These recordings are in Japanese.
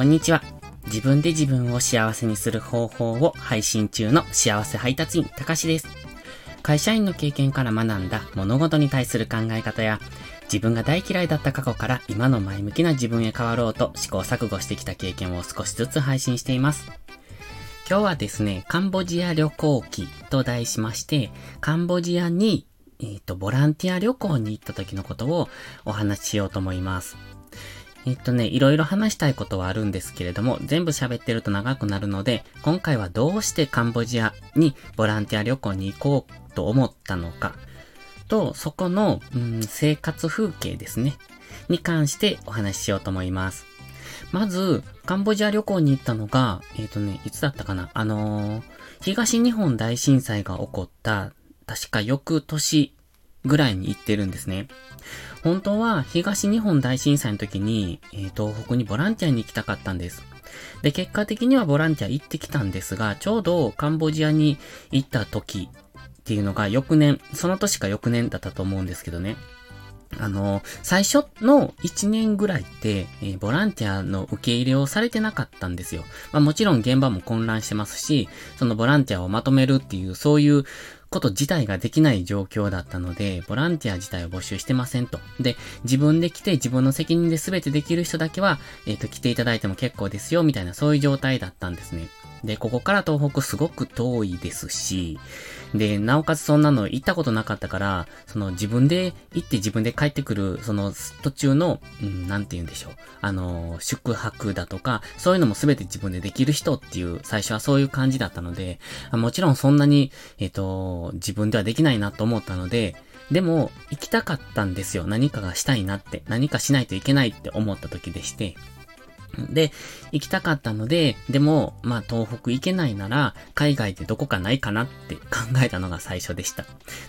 こんにちは。自分で自分を幸せにする方法を配信中の幸せ配達員、たかしです。会社員の経験から学んだ物事に対する考え方や、自分が大嫌いだった過去から今の前向きな自分へ変わろうと試行錯誤してきた経験を少しずつ配信しています。今日はですね、カンボジア旅行記と題しまして、カンボジアに、えっ、ー、と、ボランティア旅行に行った時のことをお話ししようと思います。えっとね、いろいろ話したいことはあるんですけれども、全部喋ってると長くなるので、今回はどうしてカンボジアにボランティア旅行に行こうと思ったのか、と、そこの、うん、生活風景ですね、に関してお話ししようと思います。まず、カンボジア旅行に行ったのが、えっ、ー、とね、いつだったかなあのー、東日本大震災が起こった、確か翌年ぐらいに行ってるんですね。本当は東日本大震災の時に、えー、東北にボランティアに行きたかったんです。で、結果的にはボランティア行ってきたんですが、ちょうどカンボジアに行った時っていうのが翌年、その年か翌年だったと思うんですけどね。あの、最初の1年ぐらいって、えー、ボランティアの受け入れをされてなかったんですよ。まあもちろん現場も混乱してますし、そのボランティアをまとめるっていう、そういうこと自体ができない状況だったので、ボランティア自体を募集してませんと。で、自分で来て自分の責任で全てできる人だけは、えっ、ー、と、来ていただいても結構ですよ、みたいなそういう状態だったんですね。で、ここから東北すごく遠いですし、で、なおかつそんなの行ったことなかったから、その自分で行って自分で帰ってくる、その途中の、うん、なんて言うんでしょう。あの、宿泊だとか、そういうのも全て自分でできる人っていう、最初はそういう感じだったので、もちろんそんなに、えっ、と、自分ではできないなと思ったので、でも、行きたかったんですよ。何かがしたいなって、何かしないといけないって思った時でして。で、行きたかったので、でも、まあ、東北行けないなら、海外でどこかないかなって考えたのが最初でした。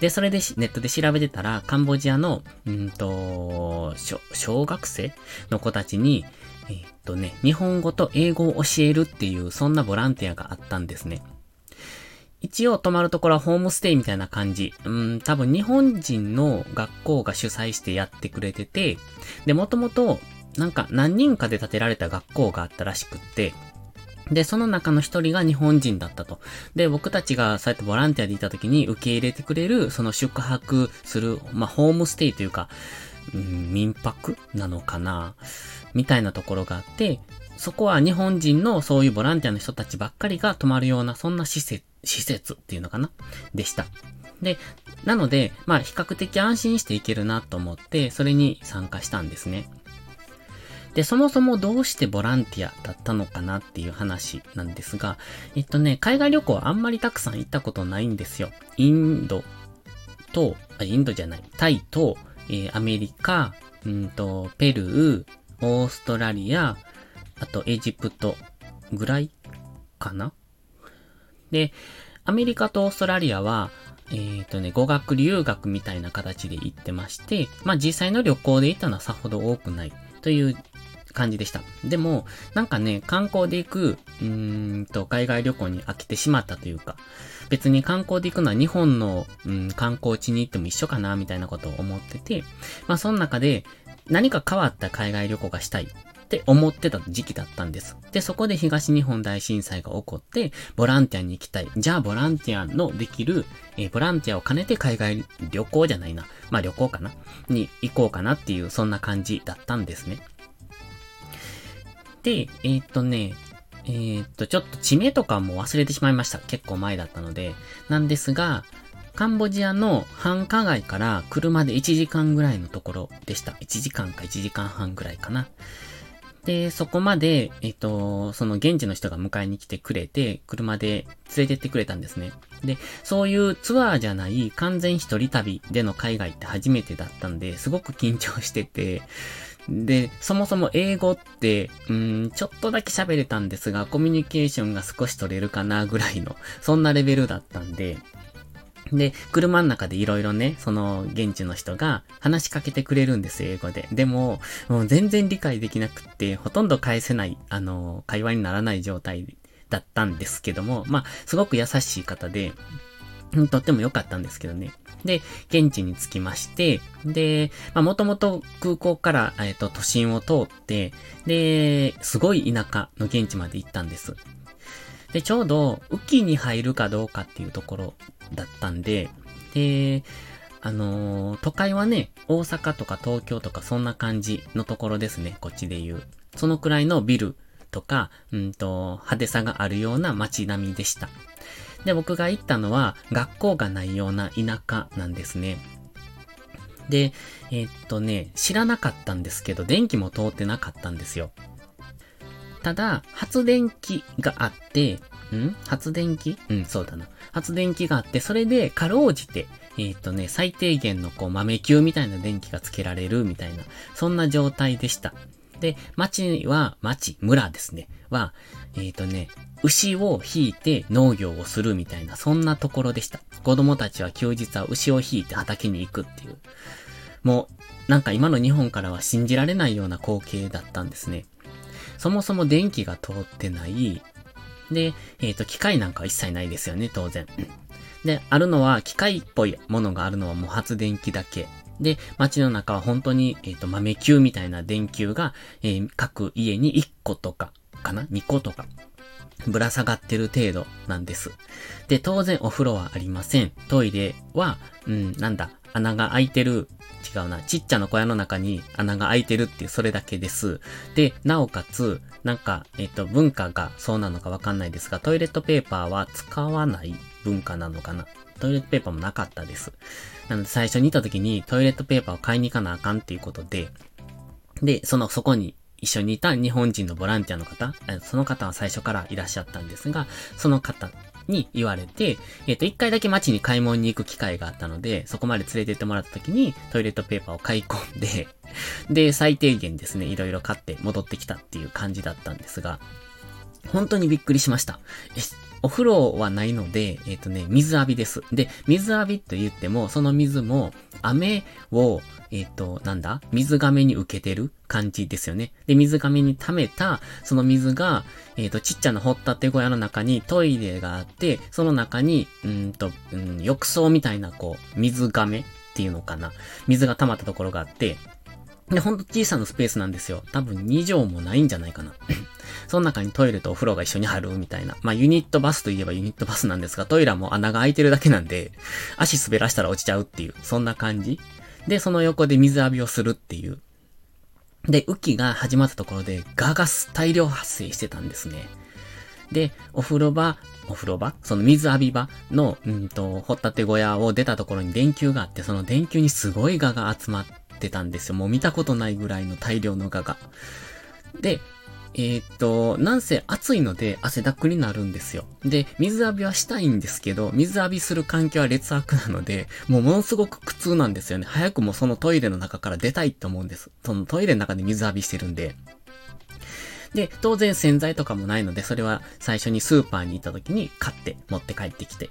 で、それでネットで調べてたら、カンボジアの、うんと、小学生の子たちに、えー、っとね、日本語と英語を教えるっていう、そんなボランティアがあったんですね。一応泊まるところはホームステイみたいな感じ。うん、多分日本人の学校が主催してやってくれてて、で、もともとなんか何人かで建てられた学校があったらしくって、で、その中の一人が日本人だったと。で、僕たちがそうやってボランティアでいた時に受け入れてくれる、その宿泊する、まあ、ホームステイというか、うん、民泊なのかなみたいなところがあって、そこは日本人のそういうボランティアの人たちばっかりが泊まるような、そんな施設、施設っていうのかなでした。で、なので、まあ比較的安心していけるなと思って、それに参加したんですね。で、そもそもどうしてボランティアだったのかなっていう話なんですが、えっとね、海外旅行はあんまりたくさん行ったことないんですよ。インドと、あインドじゃない、タイと、えー、アメリカ、うんと、ペルー、オーストラリア、あとエジプトぐらいかなで、アメリカとオーストラリアは、えっ、ー、とね、語学留学みたいな形で行ってまして、まあ実際の旅行で行ったのはさほど多くないという感じでした。でも、なんかね、観光で行く、うーんと、海外旅行に飽きてしまったというか、別に観光で行くのは日本の、うん、観光地に行っても一緒かな、みたいなことを思ってて、まあ、その中で、何か変わった海外旅行がしたいって思ってた時期だったんです。で、そこで東日本大震災が起こって、ボランティアに行きたい。じゃあ、ボランティアのできる、えー、ボランティアを兼ねて海外旅行じゃないな。まあ、旅行かな？に行こうかなっていう、そんな感じだったんですね。で、えー、っとね、えー、っと、ちょっと地名とかも忘れてしまいました。結構前だったので。なんですが、カンボジアの繁華街から車で1時間ぐらいのところでした。1時間か1時間半ぐらいかな。で、そこまで、えっ、と、その現地の人が迎えに来てくれて、車で連れてってくれたんですね。で、そういうツアーじゃない完全一人旅での海外って初めてだったんで、すごく緊張してて、で、そもそも英語って、うん、ちょっとだけ喋れたんですが、コミュニケーションが少し取れるかなぐらいの、そんなレベルだったんで、で、車の中でいろいろね、その現地の人が話しかけてくれるんです英語で。でも、もう全然理解できなくって、ほとんど返せない、あの、会話にならない状態だったんですけども、まあ、すごく優しい方で、とっても良かったんですけどね。で、現地に着きまして、で、まあ、もともと空港から、えっ、と、都心を通って、で、すごい田舎の現地まで行ったんです。で、ちょうど、雨季に入るかどうかっていうところだったんで、で、あのー、都会はね、大阪とか東京とかそんな感じのところですね、こっちで言う。そのくらいのビルとか、うんと、派手さがあるような街並みでした。で、僕が行ったのは学校がないような田舎なんですね。で、えー、っとね、知らなかったんですけど、電気も通ってなかったんですよ。ただ、発電機があって、ん？発電機？うん、そうだな。発電機があって、それで、かろうじて、えー、っとね、最低限のこう豆球みたいな電気がつけられるみたいな、そんな状態でした。で、町は、町、村ですね。は、えっ、ー、とね、牛を引いて農業をするみたいな、そんなところでした。子供たちは休日は牛を引いて畑に行くっていう。もう、なんか今の日本からは信じられないような光景だったんですね。そもそも電気が通ってない。で、えっ、ー、と、機械なんかは一切ないですよね、当然。で、あるのは、機械っぽいものがあるのはもう発電機だけ。で、街の中は本当に、えっ、ー、と、豆球みたいな電球が、えー、各家に1個とか、かな ?2 個とか、ぶら下がってる程度なんです。で、当然お風呂はありません。トイレは、うん、なんだ、穴が開いてる、違うな、ちっちゃな小屋の中に穴が開いてるっていう、それだけです。で、なおかつ、なんか、えっ、ー、と、文化がそうなのかわかんないですが、トイレットペーパーは使わない文化なのかな？トイレットペーパーもなかったです。なので最初にいた時にトイレットペーパーを買いに行かなあかんっていうことで、で、その、そこに一緒にいた日本人のボランティアの方、その方は最初からいらっしゃったんですが、その方に言われて、えっ、ー、と、一回だけ街に買い物に行く機会があったので、そこまで連れて行ってもらった時にトイレットペーパーを買い込んで、で、最低限ですね、いろいろ買って戻ってきたっていう感じだったんですが、本当にびっくりしました。お風呂はないので、えっ、ー、とね、水浴びです。で、水浴びと言っても、その水も、雨を、えっ、ー、と、なんだ水亀に受けてる感じですよね。で、水亀に溜めた、その水が、えっ、ー、と、ちっちゃな掘ったて小屋の中にトイレがあって、その中に、うんと、うん、浴槽みたいな、こう、水亀っていうのかな。水が溜まったところがあって、で、ほんと小さなスペースなんですよ。多分2畳もないんじゃないかな。その中にトイレとお風呂が一緒にあるみたいな。まあ、ユニットバスといえばユニットバスなんですが、トイレも穴が開いてるだけなんで、足滑らしたら落ちちゃうっていう、そんな感じ。で、その横で水浴びをするっていう。で、雨季が始まったところで、ガが大量発生してたんですね。で、お風呂場、お風呂場？その水浴び場の、うんと、掘ったて小屋を出たところに電球があって、その電球にすごいガが集まってたんですよ。もう見たことないぐらいの大量のガが。で、えー、っと、なんせ暑いので汗だくになるんですよ。で、水浴びはしたいんですけど、水浴びする環境は劣悪なので、もうものすごく苦痛なんですよね。早くもそのトイレの中から出たいって思うんです。そのトイレの中で水浴びしてるんで。で、当然洗剤とかもないので、それは最初にスーパーに行った時に買って持って帰ってきて。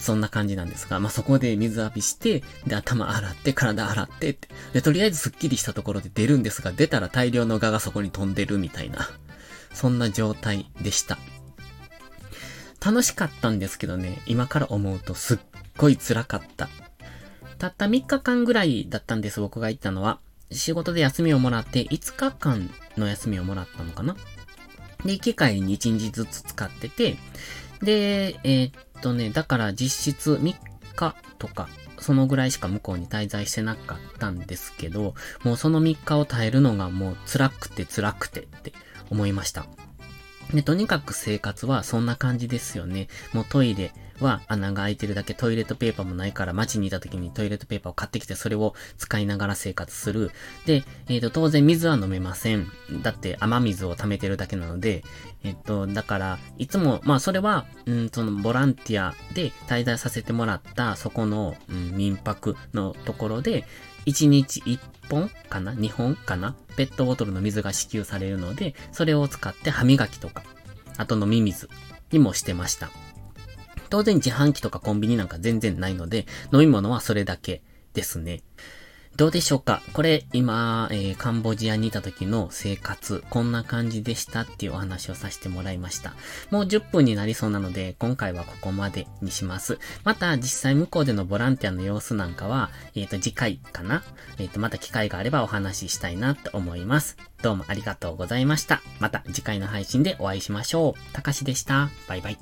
そんな感じなんですが、まあ、そこで水浴びして、で、頭洗って、体洗ってって。で、とりあえずスッキリしたところで出るんですが、出たら大量の蛾がそこに飛んでるみたいな、そんな状態でした。楽しかったんですけどね、今から思うとすっごい辛かった。たった3日間ぐらいだったんです、僕が行ったのは。仕事で休みをもらって5日間の休みをもらったのかなで、機会に1日ずつ使ってて、で、えー、っとね、だから実質3日とか、そのぐらいしか向こうに滞在してなかったんですけど、もうその3日を耐えるのがもう辛くて辛くてって思いました。で、とにかく生活はそんな感じですよね。もうトイレは穴が開いてるだけトイレットペーパーもないから街にいた時にトイレットペーパーを買ってきてそれを使いながら生活する。で、えっ、ー、と、当然水は飲めません。だって雨水を溜めてるだけなので、えっ、ー、と、だから、いつも、まあそれは、うん、そのボランティアで滞在させてもらったそこの、ん、民泊のところで、1日1本かな ?2 本かな？ペットボトルの水が支給されるので、それを使って歯磨きとか、あと飲み水にもしてました。当然自販機とかコンビニなんか全然ないので、飲み物はそれだけですね。どうでしょうか？これ、今、えー、カンボジアにいた時の生活、こんな感じでしたっていうお話をさせてもらいました。もう10分になりそうなので、今回はここまでにします。また、実際向こうでのボランティアの様子なんかは、えっ、ー、と、次回かな？えっ、ー、と、また機会があればお話ししたいなと思います。どうもありがとうございました。また次回の配信でお会いしましょう。たかしでした。バイバイ。